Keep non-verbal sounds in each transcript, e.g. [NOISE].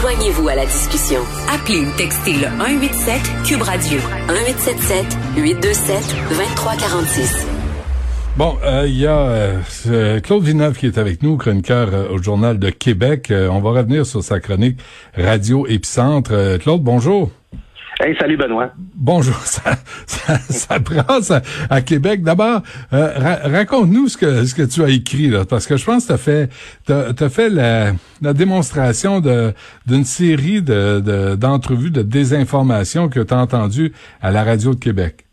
Joignez-vous à la discussion. Appelez ou textez le 187 Cube Radio 1877 827 2346. Bon, euh, il y a euh, Claude Villeneuve qui est avec nous, chroniqueur euh, au Journal de Québec. on va revenir sur sa chronique Radio Épicentre. Claude, bonjour. Salut Benoît. Bonjour, ça, ça, ça à, Québec. D'abord, raconte-nous ce que ce que tu as écrit là, parce que je pense que tu as fait fait la, la démonstration de d'une série de, d'entrevues de désinformation que tu as entendues à la radio de Québec.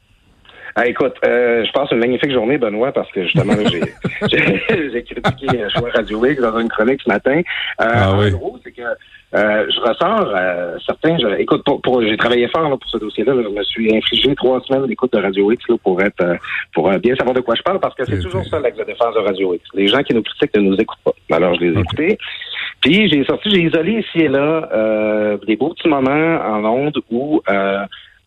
Ah, écoute, euh, je passe une magnifique journée, Benoît, parce que justement, j'ai, [LAUGHS] [LAUGHS] j'ai, critiqué Choix Radio X dans une chronique ce matin. Euh, ah, oui. Gros, c'est que euh, je ressors euh, certains. Je, écoute, pour, j'ai travaillé fort là, pour ce dossier-là. Je me suis infligé trois semaines d'écoute de Radio X là, pour être euh, pour bien savoir de quoi je parle, parce que c'est toujours ça l'acte de défense de Radio X. Les gens qui nous critiquent ne nous écoutent pas. Alors, je les ai écoutés. Puis j'ai sorti, j'ai isolé ici et là des beaux petits moments en ondes où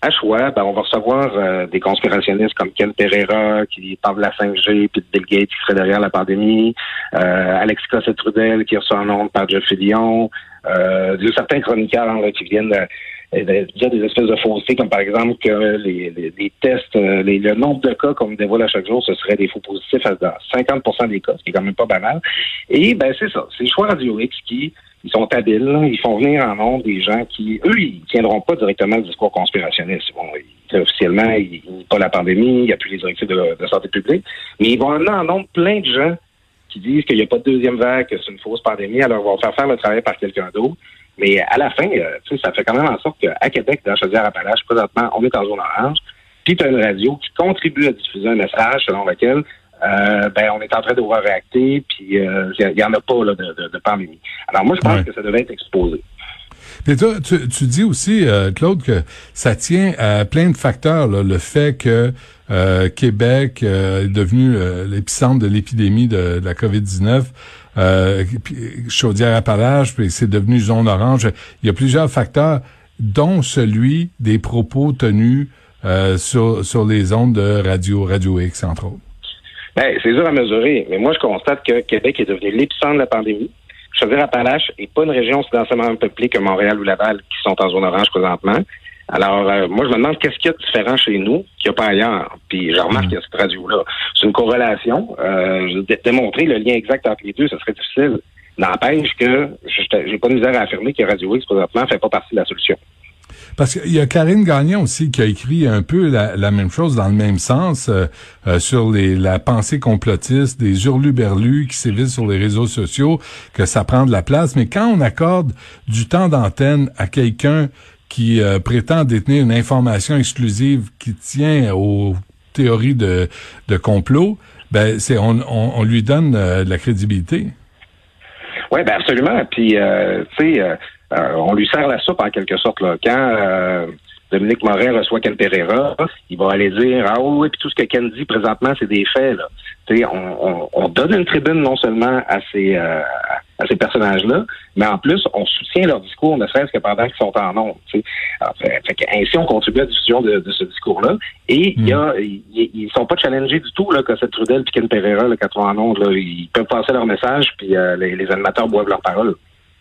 à choix, ben, on va recevoir euh, des conspirationnistes comme Ken Pereira qui parle de la 5G, puis de Bill Gates qui serait derrière la pandémie, euh, Alexis Cossette-Trudel qui reçoit un nom par Jeff Fillion, euh, certains chroniqueurs qui viennent de, dire des espèces de faussetés, comme par exemple que les, les, tests, euh, les, le nombre de cas qu'on dévoile à chaque jour, ce serait des faux positifs dans 50% des cas, ce qui est quand même pas banal. Et ben c'est ça, c'est le choix Radio X qui ils sont habiles, ils font venir en nombre des gens qui, eux, ils tiendront pas directement le discours conspirationniste. Bon, officiellement, il n'y a pas la pandémie, il n'y a plus les directives de, santé publique, mais ils vont amener en nombre plein de gens qui disent qu'il n'y a pas de deuxième vague, que c'est une fausse pandémie, alors ils vont faire faire le travail par quelqu'un d'autre. Mais à la fin, euh, ça fait quand même en sorte qu'à Québec, dans Chaudière-Appalaches, présentement, on est en zone orange, puis tu as une radio qui contribue à diffuser un message selon lequel euh, ben, on est en train de voir réacter, puis il euh, n'y en a pas là, de, de, pandémie. Alors moi, je pense que ça devait être exposé. Mais toi, tu, tu dis aussi, euh, Claude, que ça tient à plein de facteurs, le fait que Québec est devenu l'épicentre de l'épidémie de, la COVID-19. Euh, Chaudière-Appalaches, puis c'est devenu zone orange. Il y a plusieurs facteurs, dont celui des propos tenus sur, sur les ondes de Radio, Radio X, entre autres. Ben, c'est dur à mesurer, mais moi, je constate que Québec est devenu l'épicentre de la pandémie. Chaudière-Appalaches n'est pas une région aussi densément peuplée que Montréal ou Laval qui sont en zone orange présentement. Alors, euh, moi, je me demande qu'est-ce qu'il y a de différent chez nous qu'il n'y a pas ailleurs. Puis, je remarque mm. qu'il y a cette radio-là. C'est une corrélation. Euh, démontrer le lien exact entre les deux, ce serait difficile. N'empêche que j'ai pas de misère à affirmer que Radio X, présentement, fait pas partie de la solution. Parce qu'il y a Karine Gagnon aussi qui a écrit un peu la, même chose dans le même sens euh, euh, sur les, la pensée complotiste des hurluberlus qui sévissent sur les réseaux sociaux, que ça prend de la place. Mais quand on accorde du temps d'antenne à quelqu'un qui euh, prétend détenir une information exclusive qui tient aux théories de, de complot, ben c'est on, on, lui donne de la crédibilité. Oui, ben absolument. Puis, tu sais, euh, on lui sert la soupe en quelque sorte. Là. Quand euh, Dominique Morin reçoit Ken Pereira, il va aller dire Ah oui, puis tout ce que Ken dit présentement, c'est des faits. On, on, donne une tribune non seulement à ces euh, à ces personnages-là, mais en plus, on soutient leur discours, ne serait-ce que pendant qu'ils sont en nombre. ainsi, on contribue à la diffusion de, ce discours-là. Et il y a, mm. ils, sont pas challengés du tout, là, que cette Trudel et Ken Pereira, là, quand ils sont en nombre, là, ils peuvent passer leur message, puis les, les animateurs boivent leur parole.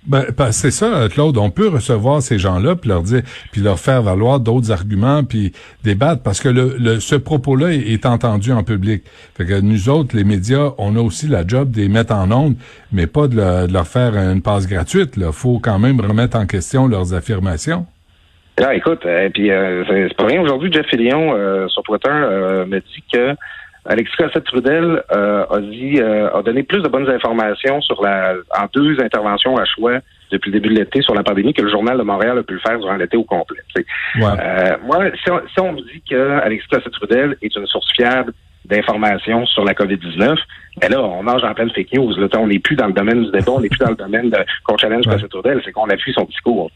Ben, c'est ça, Claude. On peut recevoir ces gens-là puis leur dire, puis leur faire valoir d'autres arguments puis débattre parce que le, ce propos-là est, entendu en public. Fait que nous autres, les médias, on a aussi la job de les mettre en ondes, mais pas de, leur faire une passe gratuite. Il faut quand même remettre en question leurs affirmations. Là, écoute, et euh, puis euh, c'est pas rien. Aujourd'hui, Jeff Fillion euh, sur Twitter me dit que Alexis Cossette-Trudel euh, a dit, euh, a donné plus de bonnes informations sur la, en deux interventions à choix depuis le début de l'été sur la pandémie que le journal de Montréal a pu le faire durant l'été au complet. Euh, moi, si on, me dit que Alexis Cossette-Trudel est une source fiable d'informations sur la COVID-19, ben là, on nage en pleine fake news. Là, on n'est plus dans le domaine du débat, on n'est plus dans le domaine de qu'on challenge ouais. Cossette-Trudel, c'est qu'on appuie son discours.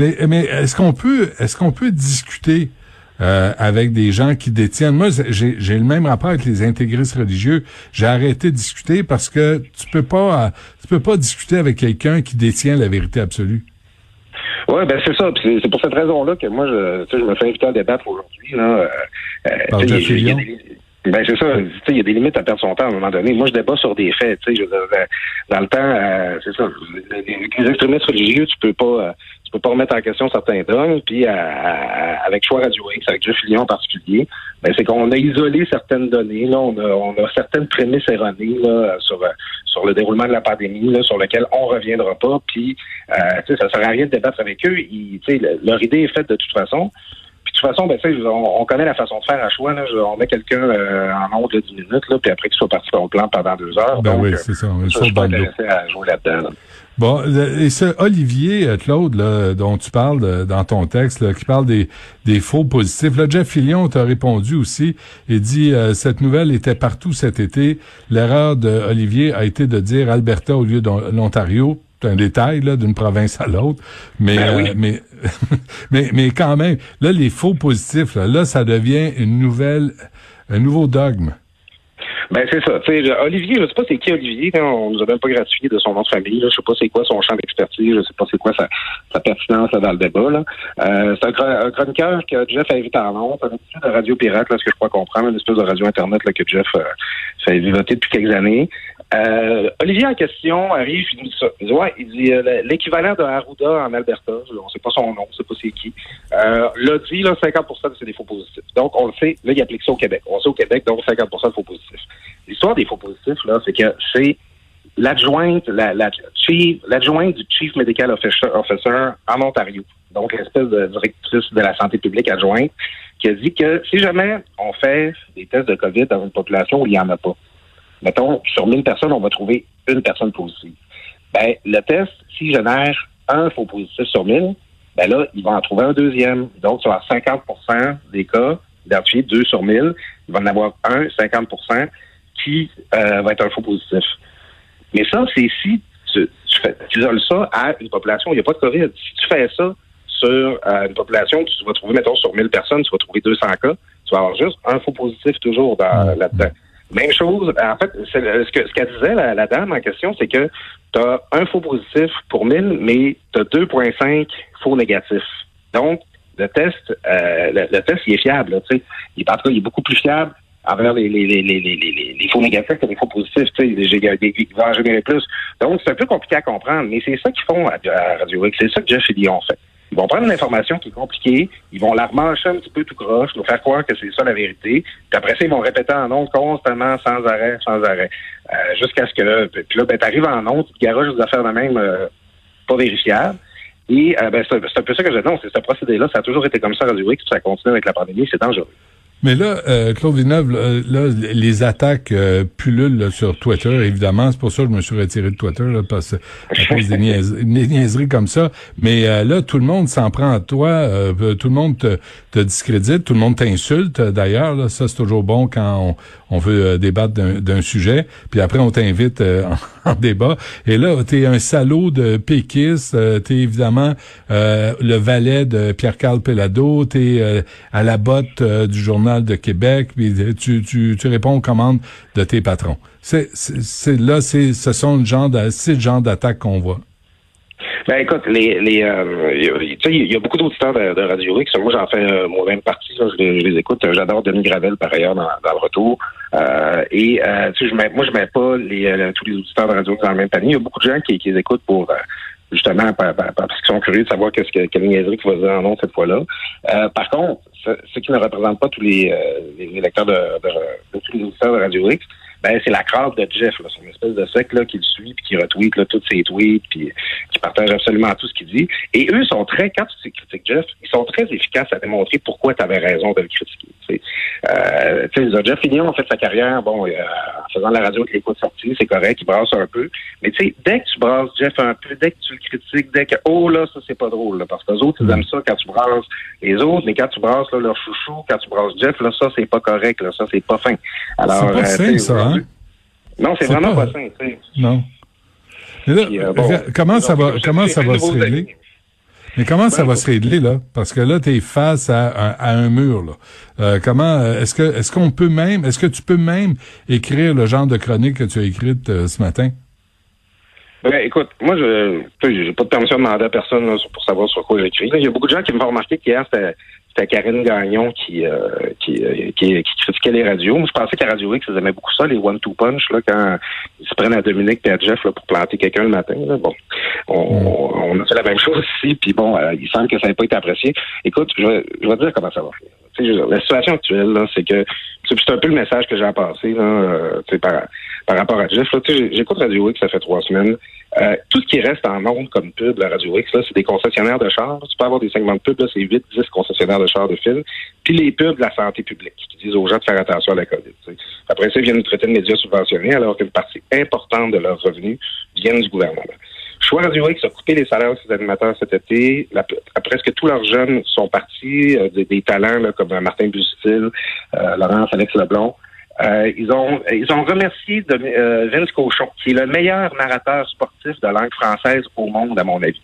Mais, mais est-ce qu'on peut, est-ce qu'on peut discuter euh, avec des gens qui détiennent. Moi, j'ai le même rapport avec les intégristes religieux. J'ai arrêté de discuter parce que tu peux pas, tu peux pas discuter avec quelqu'un qui détient la vérité absolue. Oui, ben c'est ça. C'est pour cette raison-là que moi, je, je me fais inviter à débattre aujourd'hui. Là. Euh, euh Ben c'est ça. Il y a des limites à perdre son temps à un moment donné. Moi, je débat sur des faits. Je, dans le temps, euh, c'est ça. Les, extrémistes religieux, tu peux pas, euh, tu peux pas remettre en question certains dogmes. Puis euh, avec Choix Radio X, avec Jeff Fillion en particulier, ben c'est qu'on a isolé certaines données. Là, on a, on a certaines prémices erronées là, sur sur le déroulement de la pandémie, là, sur lequel on reviendra pas. Puis, euh, ça sert à rien de débattre avec eux. Ils, leur idée est faite de toute façon toute façon, ben, on, on, connaît la façon de faire à choix. Là. On met quelqu'un euh, en nombre de 10 minutes, là, puis après qu'il soit parti sur le plan pendant deux heures. Ben oui, c'est ça. On est sur le à jouer là-dedans. Bon, et ce Olivier euh, Claude là, dont tu parles dans ton texte, là, qui parle des, des faux positifs. Là, Jeff Fillion t'a répondu aussi et dit euh, cette nouvelle était partout cet été. L'erreur de Olivier a été de dire Alberta au lieu de l'Ontario un détail là d'une province à l'autre, mais, ben euh, mais [LAUGHS] mais mais quand même, là les faux positifs là, là ça devient une nouvelle un nouveau dogme. Ben c'est ça. Olivier, je sais pas c'est qui Olivier. On nous a même pas gratifié de son nom de famille. Là. Je sais pas c'est quoi son champ d'expertise. Je sais pas c'est quoi sa, sa pertinence là, dans le débat. Là. Euh, c'est un, chroniqueur que Jeff a invité en Londres. Un de Radio Pirate, là, ce que je crois comprendre, une espèce de radio internet là, que Jeff euh, fait vivoter depuis quelques années. Euh, Olivier en question arrive, il dit ça. Il dit, euh, l'équivalent de Arruda en Alberta, on sait pas son nom, on sait pas c'est qui, euh, l'a dit, là, 50% c'est des faux positifs. Donc, on le sait, là, il applique ça au Québec. On sait au Québec, donc 50% de faux positifs. L'histoire des faux positifs, là, c'est que c'est l'adjointe, la, chief, l'adjointe du Chief Medical Officer, en Ontario, donc l'espèce de directrice de la santé publique adjointe, qui a dit que si jamais on fait des tests de COVID dans une population où il n'y en a pas, mettons, sur 1000 personnes, on va trouver une personne positive. Ben, le test, s'il génère un faux positif sur 1000, ben là, il va en trouver un deuxième. Donc, sur 50% des cas, identifiés 2 sur 1000, il va en avoir un, 50% qui euh, va être un faux positif. Mais ça, c'est si tu, tu, fais, tu isoles ça à une population où il n'y a pas de COVID. Si tu fais ça sur euh, une population tu vas trouver, mettons, sur 1000 personnes, tu vas trouver 200 cas, tu vas avoir juste un faux positif toujours dans, là-dedans. Même chose, en fait, ce que ce qu'elle disait, la, dame en question, c'est que tu as un faux positif pour 1000, mais tu as 2,5 faux négatifs. Donc, le test, euh, le, test, il est fiable. sais. Il, en tout cas, il est beaucoup plus fiable envers les, les, les, les, les, faux négatifs que les faux positifs. Il va en générer plus. Donc, c'est un peu compliqué à comprendre, mais c'est ça qu'ils font à, Radio X. C'est ça que Jeff et ont fait. Ils vont prendre une information qui est compliquée, ils vont la remancher un petit peu tout croche, nous faire croire que c'est ça la vérité, puis après ça, ils vont répéter en ondes constamment, sans arrêt, sans arrêt, euh, jusqu'à ce que, puis là, ben, t'arrives en ondes, tu te garages des affaires de même euh, pas vérifiables, et euh, ben, c'est un peu ça que je dis. Non, c'est ce procédé-là, ça a toujours été comme ça à Radio X, ça continue avec la pandémie, c'est dangereux. Mais là, euh, Claude Villeneuve, là, les attaques euh, pullulent sur Twitter, évidemment. C'est pour ça que je me suis retiré de Twitter, là, parce que [LAUGHS] des, niaiseries, comme ça. Mais euh, là, tout le monde s'en prend à toi. Euh, tout le monde te, te, discrédite. Tout le monde t'insulte, d'ailleurs. Ça, c'est toujours bon quand on, on veut débattre d'un sujet. Puis après, on t'invite [LAUGHS] en, débat. Et là, t'es un salaud de péquiste. t'es évidemment le valet de Pierre-Carl Pelado. T'es à la botte du journal de Québec, puis tu, tu, tu réponds aux commandes de tes patrons. C'est, c'est, là, c'est, ce sont le genre de, c'est le genre d'attaque qu'on voit. Ben écoute, les, les euh, il y a beaucoup d'auditeurs de, de, Radio X. Moi, j'en fais euh, moi-même partie. Je, les, écoute. J'adore Denis Gravel par ailleurs dans, le retour. Euh, et tu sais, je mets, moi, je mets pas tous les auditeurs de Radio X dans le même panier. Il y a beaucoup de gens qui, qui les écoutent pour justement parce qu'ils sont curieux de savoir qu'est-ce que quelle niaiserie qu'il va dire en nom cette fois-là. par contre, ce, qui ne représente pas tous les, euh, les lecteurs de, de, de, tous les auditeurs de Radio X, ben c'est la crowd de Jeff, là, son espèce de sec là, qui le suit, puis qui retweet là, tous ses tweets, puis qui partage absolument tout ce qu'il dit. Et eux sont très, quand tu critiques Jeff, ils sont très efficaces à démontrer pourquoi tu avais raison de le critiquer. Euh, Jeff Fignon a fait sa carrière, bon, euh, en faisant la radio avec les coups de sortie, c'est correct, il brasse un peu. Mais tu sais, dès que tu brasses Jeff un peu, dès que tu le critiques, dès que oh là, ça c'est pas drôle, là, parce que les autres, ils aiment ça quand tu brasses les autres, mais quand tu brasses là, leur chouchou, quand tu brasses Jeff, là, ça c'est pas correct, là, ça c'est pas fin. Alors, c'est pas euh, fin, ça, hein? Non, c'est vraiment pas, tu sais. Non. Euh, comment ça va, comment ça va se régler? Mais comment ça va se régler là? Parce que là, tu es face à, à, un mur. Là. Euh, comment euh, est-ce que est-ce qu'on peut même, est-ce que tu peux même écrire le genre de chronique que tu as écrite euh, ce matin? Ben, écoute, moi, je j'ai pas de permission de demander à personne pour savoir sur quoi j'écris. Il y a beaucoup de gens qui me font remarquer qu'hier, c'était c'était Karine Gagnon qui, euh, qui, euh, qui, qui, critiquait les radios. Moi, je pensais qu'à Radio X, ils aimaient beaucoup ça, les one-two punch, là, quand ils se prennent à Dominique et à Jeff là, pour planter quelqu'un le matin. Là. Bon, on, on, a fait la même chose ici, puis bon, euh, il semble que ça n'a pas été apprécié. Écoute, je vais, je vais dire comment ça va la situation actuelle, c'est que c'est un peu le message que j'ai à passer là, euh, par, par rapport à Jeff. J'écoute Radio X, ça fait trois semaines. Euh, tout ce qui reste en monde comme pub, la Radio X, c'est des concessionnaires de chars. Tu peux avoir des segments de pub, c'est 8, 10 concessionnaires de chars de fil. Puis les pubs de la santé publique, qui disent aux gens de faire attention à la COVID. Après ça, ils viennent nous traiter de médias subventionnés, alors qu'une partie importante de leurs revenus viennent du gouvernement. Choix Radio X a coupé les salaires de ses animateurs cet été. presque tous leurs jeunes sont partis, euh, des, talents là, comme Martin Bustil, euh, Laurence Alex Leblond. Euh, ils ont ils ont remercié de, euh, Vince Cochon, qui est le meilleur narrateur sportif de langue française au monde, à mon avis.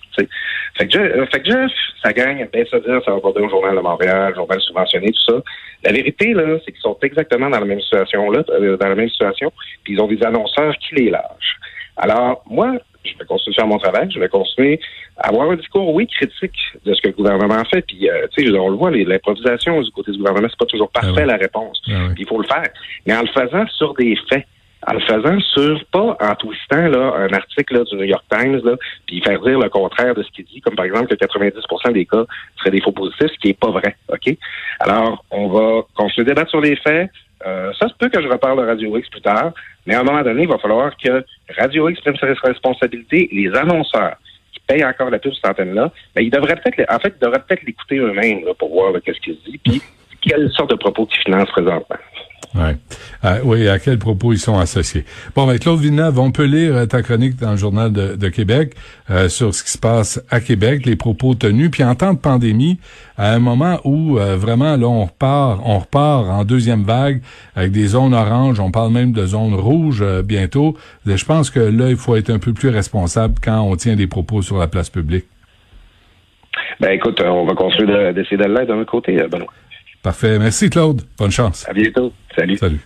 Fait que, euh, fait que Jeff, ça gagne, ben ça dire, ça va porter au Journal de Montréal, Journal subventionné, tout ça. La vérité, là, c'est qu'ils sont exactement dans la même situation là, dans la même situation, puis ils ont des annonceurs qui les lâchent. Alors, moi, je vais continuer à faire mon travail, je vais continuer à avoir un discours, oui, critique de ce que le gouvernement fait. Puis, euh, tu sais, on le voit, l'improvisation du côté du gouvernement, c'est pas toujours parfait ah la réponse. Ah il faut le faire. Mais en le faisant sur des faits, en le faisant sur, pas en twistant là, un article du New York Times, là, puis faire dire le contraire de ce qu'il dit, comme par exemple que 90% des cas seraient des faux positifs, ce qui est pas vrai. OK? Alors, on va continuer à débattre sur les faits, euh, ça se peut que je reparle de Radio X plus tard, mais à un moment donné, il va falloir que Radio X prenne ses responsabilités. Les annonceurs qui payent encore la pub cette antenne-là, ben, ils devraient peut-être, en fait, devraient peut-être l'écouter eux-mêmes pour voir qu'est-ce qu'ils disent, puis quelle sorte de propos qu'ils financent présentement. Ouais. Euh, oui, à quel propos ils sont associés? Bon, ben, Claude Villeneuve, on peut lire euh, ta chronique dans le Journal de, Québec euh, sur ce qui se passe à Québec, les propos tenus. Puis en temps de pandémie, à un moment où vraiment, là, on repart, on repart en deuxième vague avec des zones oranges, on parle même de zones rouges bientôt. Je pense que là, il faut être un peu plus responsable quand on tient des propos sur la place publique. Ben écoute, on va continuer d'essayer de, l'être d'un côté, Benoît. Parfait. Merci, Claude. Bonne chance. À bientôt. Salut. Salut.